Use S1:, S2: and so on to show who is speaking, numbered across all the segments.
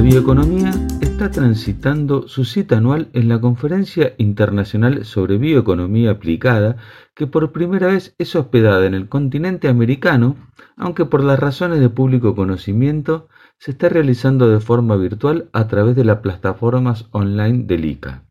S1: La bioeconomía está transitando su cita anual en la Conferencia Internacional sobre Bioeconomía Aplicada, que por primera vez es hospedada en el continente americano, aunque por las razones de público conocimiento se está realizando de forma virtual a través de las plataformas online del ICA.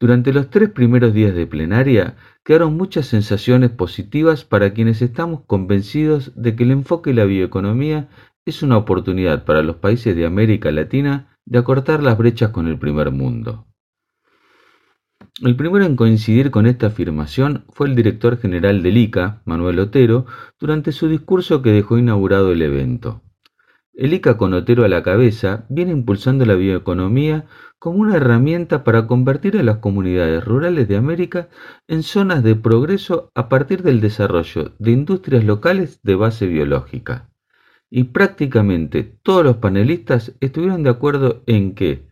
S1: Durante los tres primeros días de plenaria quedaron muchas sensaciones positivas para quienes estamos convencidos de que el enfoque de la bioeconomía es una oportunidad para los países de América Latina de acortar las brechas con el primer mundo. El primero en coincidir con esta afirmación fue el director general del ICA, Manuel Otero, durante su discurso que dejó inaugurado el evento. El ICA con Otero a la cabeza viene impulsando la bioeconomía como una herramienta para convertir a las comunidades rurales de América en zonas de progreso a partir del desarrollo de industrias locales de base biológica. Y prácticamente todos los panelistas estuvieron de acuerdo en que,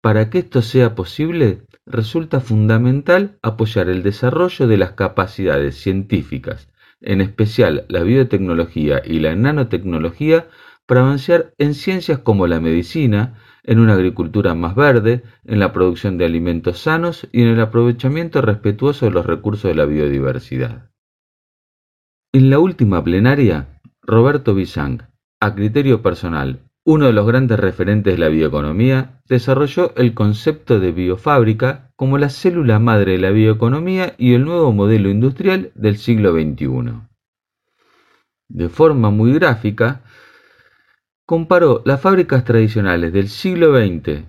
S1: para que esto sea posible, resulta fundamental apoyar el desarrollo de las capacidades científicas, en especial la biotecnología y la nanotecnología, para avanzar en ciencias como la medicina, en una agricultura más verde, en la producción de alimentos sanos y en el aprovechamiento respetuoso de los recursos de la biodiversidad. En la última plenaria, Roberto Bizang, a criterio personal, uno de los grandes referentes de la bioeconomía, desarrolló el concepto de biofábrica como la célula madre de la bioeconomía y el nuevo modelo industrial del siglo XXI. De forma muy gráfica, comparó las fábricas tradicionales del siglo XX,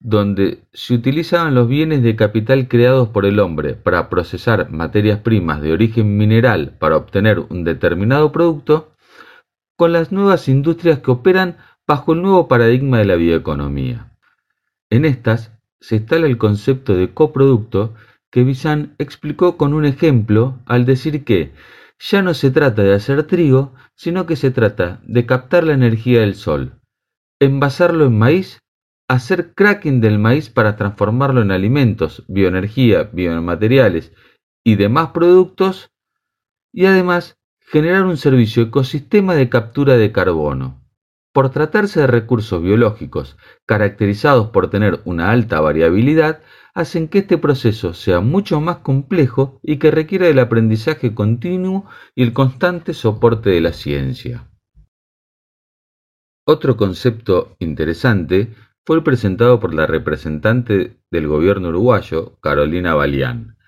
S1: donde se utilizaban los bienes de capital creados por el hombre para procesar materias primas de origen mineral para obtener un determinado producto, con las nuevas industrias que operan bajo el nuevo paradigma de la bioeconomía. En estas se instala el concepto de coproducto que Bizan explicó con un ejemplo al decir que ya no se trata de hacer trigo, sino que se trata de captar la energía del sol, envasarlo en maíz, hacer cracking del maíz para transformarlo en alimentos, bioenergía, biomateriales y demás productos, y además generar un servicio ecosistema de captura de carbono. Por tratarse de recursos biológicos caracterizados por tener una alta variabilidad, hacen que este proceso sea mucho más complejo y que requiera del aprendizaje continuo y el constante soporte de la ciencia. Otro concepto interesante fue el presentado por la representante del gobierno uruguayo, Carolina Balián.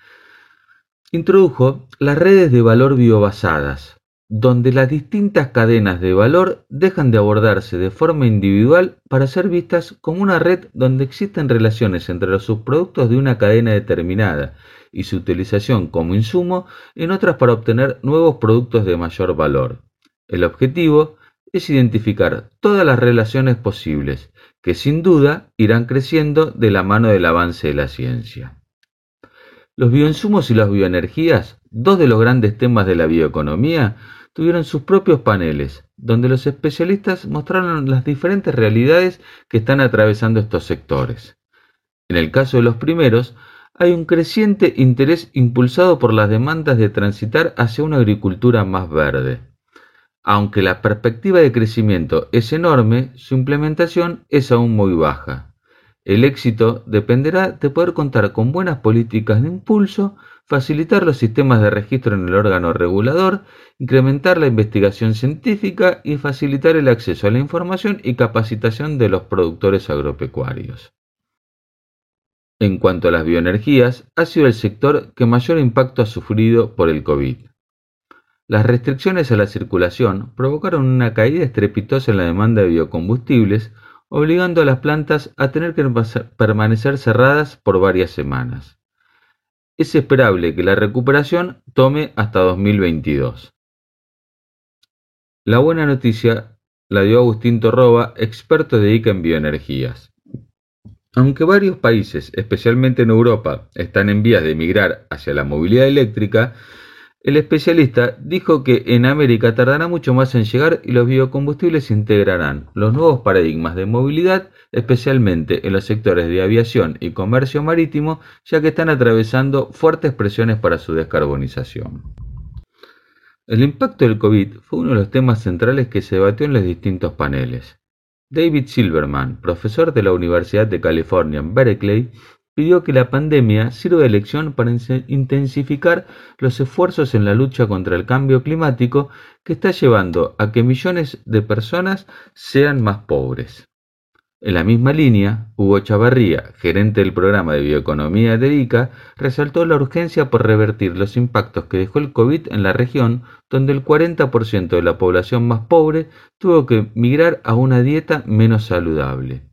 S1: Introdujo las redes de valor biobasadas, donde las distintas cadenas de valor dejan de abordarse de forma individual para ser vistas como una red donde existen relaciones entre los subproductos de una cadena determinada y su utilización como insumo en otras para obtener nuevos productos de mayor valor. El objetivo es identificar todas las relaciones posibles, que sin duda irán creciendo de la mano del avance de la ciencia. Los bioinsumos y las bioenergías, dos de los grandes temas de la bioeconomía, tuvieron sus propios paneles, donde los especialistas mostraron las diferentes realidades que están atravesando estos sectores. En el caso de los primeros, hay un creciente interés impulsado por las demandas de transitar hacia una agricultura más verde. Aunque la perspectiva de crecimiento es enorme, su implementación es aún muy baja. El éxito dependerá de poder contar con buenas políticas de impulso, facilitar los sistemas de registro en el órgano regulador, incrementar la investigación científica y facilitar el acceso a la información y capacitación de los productores agropecuarios. En cuanto a las bioenergías, ha sido el sector que mayor impacto ha sufrido por el COVID. Las restricciones a la circulación provocaron una caída estrepitosa en la demanda de biocombustibles, obligando a las plantas a tener que permanecer cerradas por varias semanas. Es esperable que la recuperación tome hasta 2022. La buena noticia la dio Agustín Torroba, experto de ICA en bioenergías. Aunque varios países, especialmente en Europa, están en vías de migrar hacia la movilidad eléctrica, el especialista dijo que en América tardará mucho más en llegar y los biocombustibles integrarán los nuevos paradigmas de movilidad, especialmente en los sectores de aviación y comercio marítimo, ya que están atravesando fuertes presiones para su descarbonización. El impacto del COVID fue uno de los temas centrales que se debatió en los distintos paneles. David Silverman, profesor de la Universidad de California en Berkeley, pidió que la pandemia sirva de lección para intensificar los esfuerzos en la lucha contra el cambio climático que está llevando a que millones de personas sean más pobres. En la misma línea, Hugo Chavarría, gerente del programa de bioeconomía de ICA, resaltó la urgencia por revertir los impactos que dejó el COVID en la región, donde el 40% de la población más pobre tuvo que migrar a una dieta menos saludable.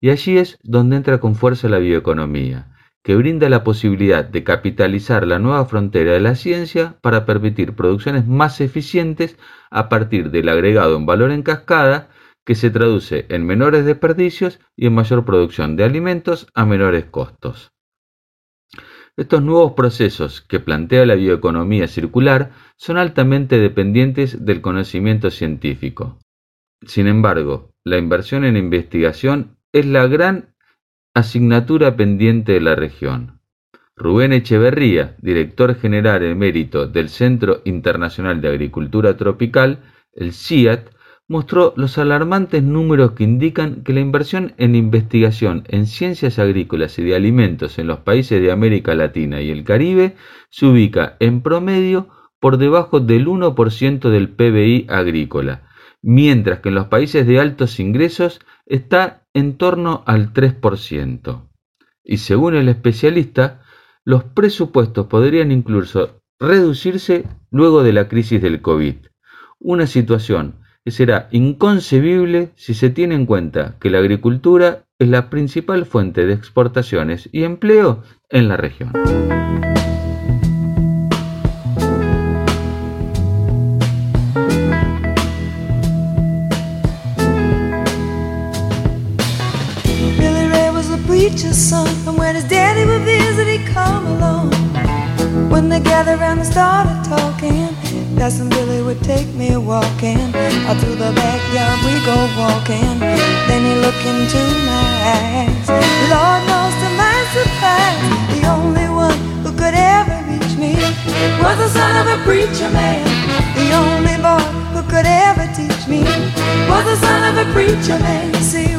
S1: Y allí es donde entra con fuerza la bioeconomía, que brinda la posibilidad de capitalizar la nueva frontera de la ciencia para permitir producciones más eficientes a partir del agregado en valor en cascada que se traduce en menores desperdicios y en mayor producción de alimentos a menores costos. Estos nuevos procesos que plantea la bioeconomía circular son altamente dependientes del conocimiento científico. Sin embargo, la inversión en investigación es la gran asignatura pendiente de la región. Rubén Echeverría, director general emérito del Centro Internacional de Agricultura Tropical, el CIAT, mostró los alarmantes números que indican que la inversión en investigación en ciencias agrícolas y de alimentos en los países de América Latina y el Caribe se ubica en promedio por debajo del 1% del PBI agrícola, mientras que en los países de altos ingresos está en torno al 3%. Y según el especialista, los presupuestos podrían incluso reducirse luego de la crisis del COVID, una situación será inconcebible si se tiene en cuenta que la agricultura es la principal fuente de exportaciones y empleo en la región.
S2: Started talking, Cousin Billy would take me walking. Out through the backyard we go walking. Then he looked into my eyes. Lord knows to my surprise, the only one who could ever reach me was the son of a preacher man. The only boy who could ever teach me was the son of a preacher man. Yes, he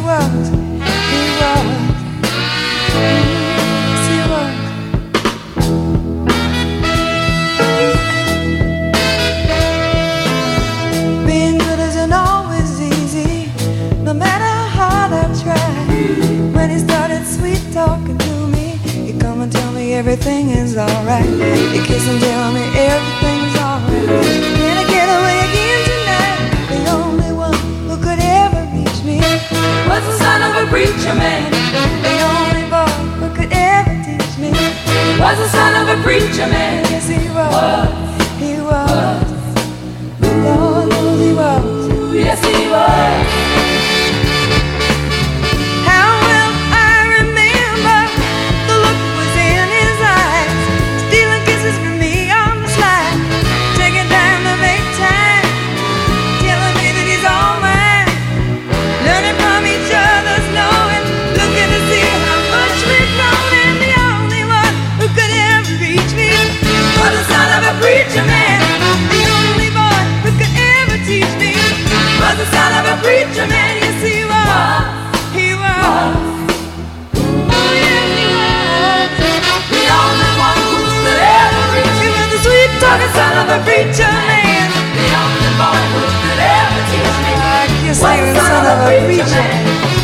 S2: everything is alright. You kiss and tell me everything's alright. Can I get away again tonight? The only one who could ever reach me was the son of a preacher man. The only boy who could ever teach me was the son of a preacher man. Yes, sweet was the son of a preacher man.